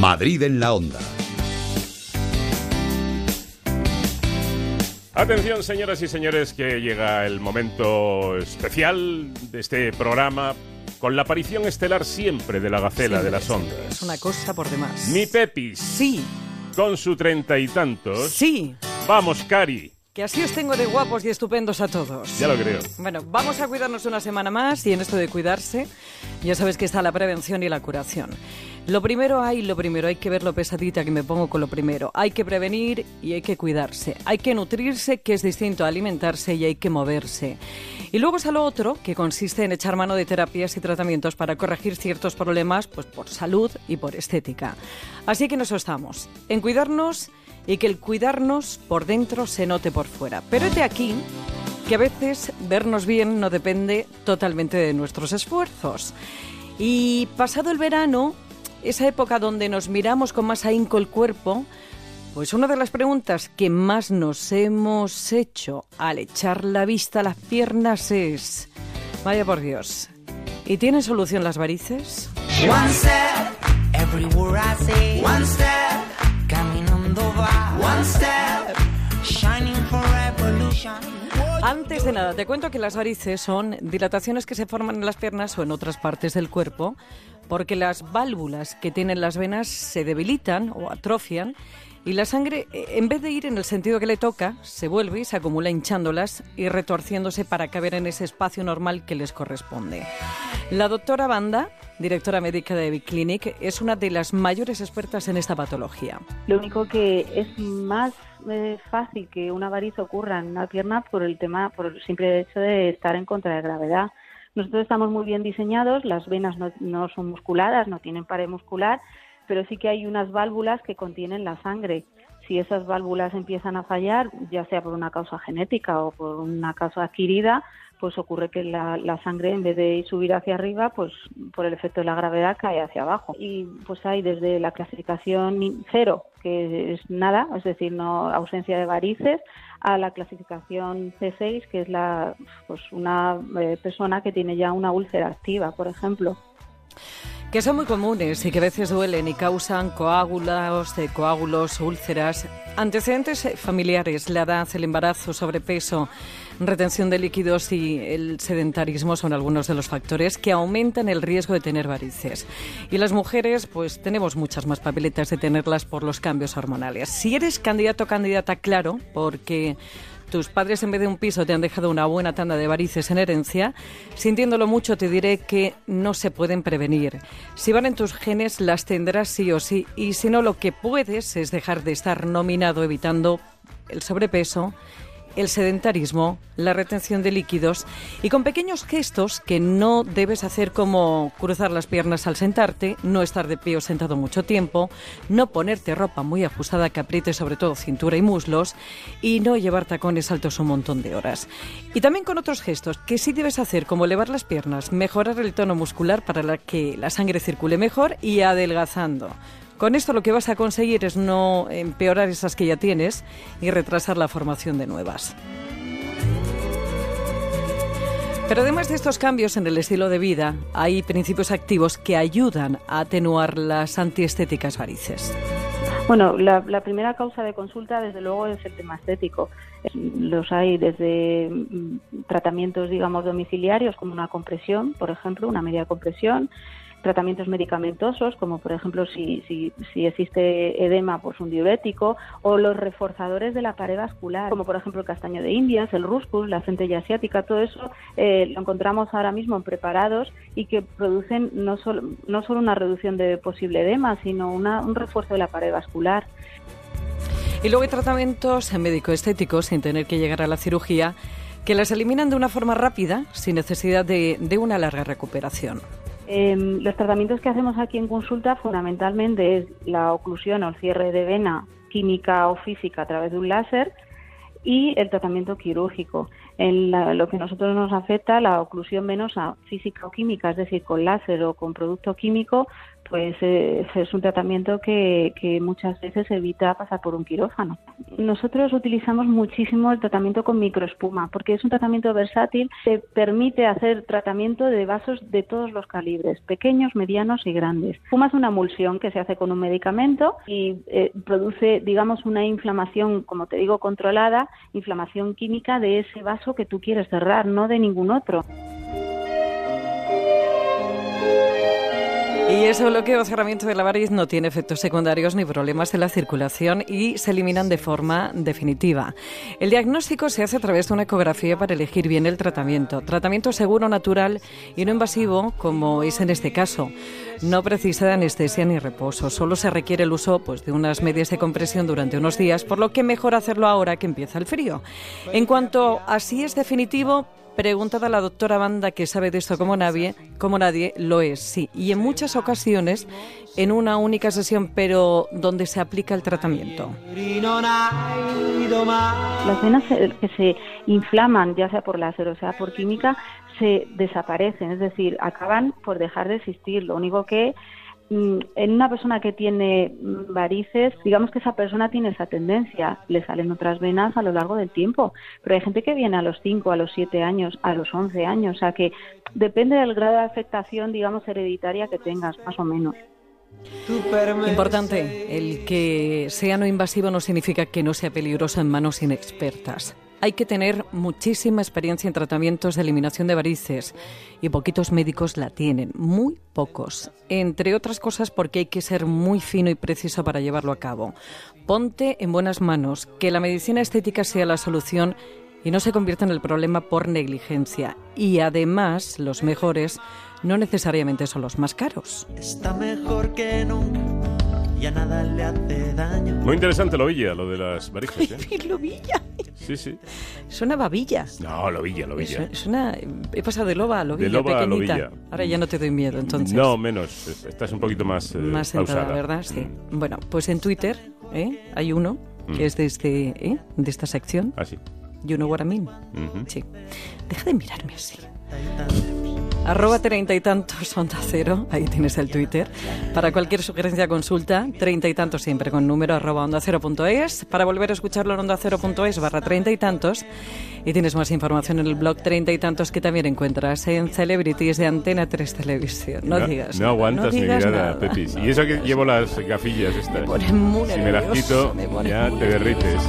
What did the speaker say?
Madrid en la onda. Atención, señoras y señores, que llega el momento especial de este programa con la aparición estelar siempre de la gacela Siempre, de las ondas. Es una cosa por demás. Mi Pepis, Sí, con su treinta y tantos. sí. Vamos, Cari. Que así os tengo de guapos y estupendos a todos. Ya lo creo. Bueno, vamos a cuidarnos una semana más y en esto de cuidarse, ya sabes que está la prevención y la curación. Lo primero hay, lo primero, hay que ver lo pesadita que me pongo con lo primero. Hay que prevenir y hay que cuidarse. Hay que nutrirse, que es distinto a alimentarse y hay que moverse. Y luego está lo otro, que consiste en echar mano de terapias y tratamientos para corregir ciertos problemas, pues por salud y por estética. Así que eso estamos, en cuidarnos y que el cuidarnos por dentro se note por fuera. Pero de aquí que a veces vernos bien no depende totalmente de nuestros esfuerzos. Y pasado el verano, esa época donde nos miramos con más ahínco el cuerpo, pues una de las preguntas que más nos hemos hecho al echar la vista a las piernas es, vaya por Dios, ¿y tienen solución las varices? One step, I say. One step, caminando va. One step, shining for revolution. Antes de nada, te cuento que las varices son dilataciones que se forman en las piernas o en otras partes del cuerpo porque las válvulas que tienen las venas se debilitan o atrofian y la sangre, eh, en vez de ir en el sentido que le toca, se vuelve y se acumula hinchándolas y retorciéndose para caber en ese espacio normal que les corresponde. La doctora Banda, directora médica de Biclinic, es una de las mayores expertas en esta patología. Lo único que es más eh, fácil que una variz ocurra en una pierna por el tema, por el simple hecho de estar en contra de gravedad. Nosotros estamos muy bien diseñados, las venas no, son musculadas, no tienen pared muscular, pero sí que hay unas válvulas que contienen la sangre. Si esas válvulas empiezan a fallar, ya sea por una causa genética o por una causa adquirida, pues ocurre que la, sangre en vez de subir hacia arriba, pues por el efecto de la gravedad cae hacia abajo. Y pues hay desde la clasificación cero, que es nada, es decir, no ausencia de varices, a la clasificación C6, que es la pues una eh, persona que tiene ya una úlcera activa, por ejemplo. Que son muy comunes y que a veces duelen y causan coágulos, eh, coágulos, úlceras, antecedentes familiares, la edad, el embarazo, sobrepeso, retención de líquidos y el sedentarismo son algunos de los factores que aumentan el riesgo de tener varices. Y las mujeres, pues tenemos muchas más papeletas de tenerlas por los cambios hormonales. Si eres candidato o candidata, claro, porque tus padres en vez de un piso te han dejado una buena tanda de varices en herencia, sintiéndolo mucho te diré que no se pueden prevenir. Si van en tus genes las tendrás sí o sí y si no lo que puedes es dejar de estar nominado evitando el sobrepeso, el sedentarismo, la retención de líquidos y con pequeños gestos que no debes hacer como cruzar las piernas al sentarte, no estar de pie o sentado mucho tiempo, no ponerte ropa muy ajustada que apriete sobre todo cintura y muslos y no llevar tacones altos un montón de horas. Y también con otros gestos que sí debes hacer como elevar las piernas, mejorar el tono muscular para que la sangre circule mejor y adelgazando. Con esto lo que vas a conseguir es no empeorar esas que ya tienes y retrasar la formación de nuevas. Pero además de estos cambios en el estilo de vida, hay principios activos que ayudan a atenuar las antiestéticas varices. Bueno, la, primera causa de consulta, desde luego, es el tema estético. Los hay desde mm, tratamientos, digamos, domiciliarios, como una compresión, por ejemplo, una media compresión, tratamientos medicamentosos, como por ejemplo si, si, si existe edema, pues un diurético, o los reforzadores de la pared vascular, como por ejemplo el castaño de Indias, el ruscus, la centella asiática, todo eso eh, lo encontramos ahora mismo en preparados y que producen no solo, no solo una reducción de posible edema, sino una, un refuerzo de la pared vascular. Y luego hay tratamientos médico-estéticos, sin tener que llegar a la cirugía, que las eliminan de una forma rápida, sin necesidad de, de una larga recuperación. Eh, los tratamientos que hacemos aquí en consulta fundamentalmente es la oclusión o el cierre de vena química o física a través de un láser y el tratamiento quirúrgico. En la, lo que a nosotros nos afecta, la oclusión venosa física o química, es decir, con láser o con producto químico, pues eh, es un tratamiento que, que, muchas veces evita pasar por un quirófano. Nosotros utilizamos muchísimo el tratamiento con microespuma porque es un tratamiento versátil que permite hacer tratamiento de vasos de todos los calibres, pequeños, medianos y grandes. Espuma es una emulsión que se hace con un medicamento y eh, produce, digamos, una inflamación, como te digo, controlada, inflamación química de ese vaso que tú quieres cerrar, no de ningún otro. Y ese bloqueo o cerramiento de la variz no tiene efectos secundarios ni problemas en la circulación y se eliminan de forma definitiva. El diagnóstico se hace a través de una ecografía para elegir bien el tratamiento. Tratamiento seguro, natural y no invasivo, como es en este caso. No precisa de anestesia ni reposo, solo se requiere el uso pues, de unas medias de compresión durante unos días, por lo que mejor hacerlo ahora que empieza el frío. En cuanto a si es definitivo, Preguntada a la doctora Banda, que sabe de esto como nadie, como nadie, lo es, sí. Y en muchas ocasiones en una única sesión, pero donde se aplica el tratamiento. Las venas que se inflaman, ya sea por láser o sea por química, se desaparecen, es decir, acaban por dejar de existir. Lo único que en una persona que tiene mm, varices, digamos que esa persona tiene esa tendencia, le salen otras venas a lo largo del tiempo, pero hay gente que viene a los 5, a los 7 años, a los 11 años, o sea que depende del grado de afectación, digamos, hereditaria que tengas, más o menos. Importante, el que sea no invasivo no significa que no sea peligroso en manos inexpertas. Hay que tener muchísima experiencia en tratamientos de eliminación de varices y poquitos médicos la tienen, muy pocos. Entre otras cosas porque hay que ser muy fino y preciso para llevarlo a cabo. Ponte en buenas manos, que la medicina estética sea la solución y no se convierta en el problema por negligencia. Y además, los mejores no necesariamente son los más caros. Está mejor que nunca. Ya nada le hace daño. Muy interesante lo Villa, lo de las varices. ¿eh? Lobilla. Sí, sí. Es una babilla. No, lo Villa, lo Villa. Es, es una, he pasado de loba a lobilla, De loba a pequeñita. lobilla. Ahora ya no te doy miedo, entonces. No, menos. Estás un poquito más, eh, Más sentada, pausada. ¿verdad? Sí. Mm. Bueno, pues en Twitter ¿eh? hay uno que Mm. es de, este, ¿eh? de esta sección. Ah, sí. You know what I mean. Ujú. Sí. Deja de mirarme así. Arroba treinta y tantos onda cero, ahí tienes el Twitter. Para cualquier sugerencia consulta, treinta y tantos siempre con número arroba onda cero punto es. Para volver a escucharlo en onda cero punto es barra treinta y tantos. Y tienes más información en el blog treinta y tantos que también encuentras en Celebrities de Antena 3 Televisión. No, digas No aguantas no mi digas mirada, nada. Pepis. Y eso que llevo las gafillas estas. si me las quito, me ya te derrites.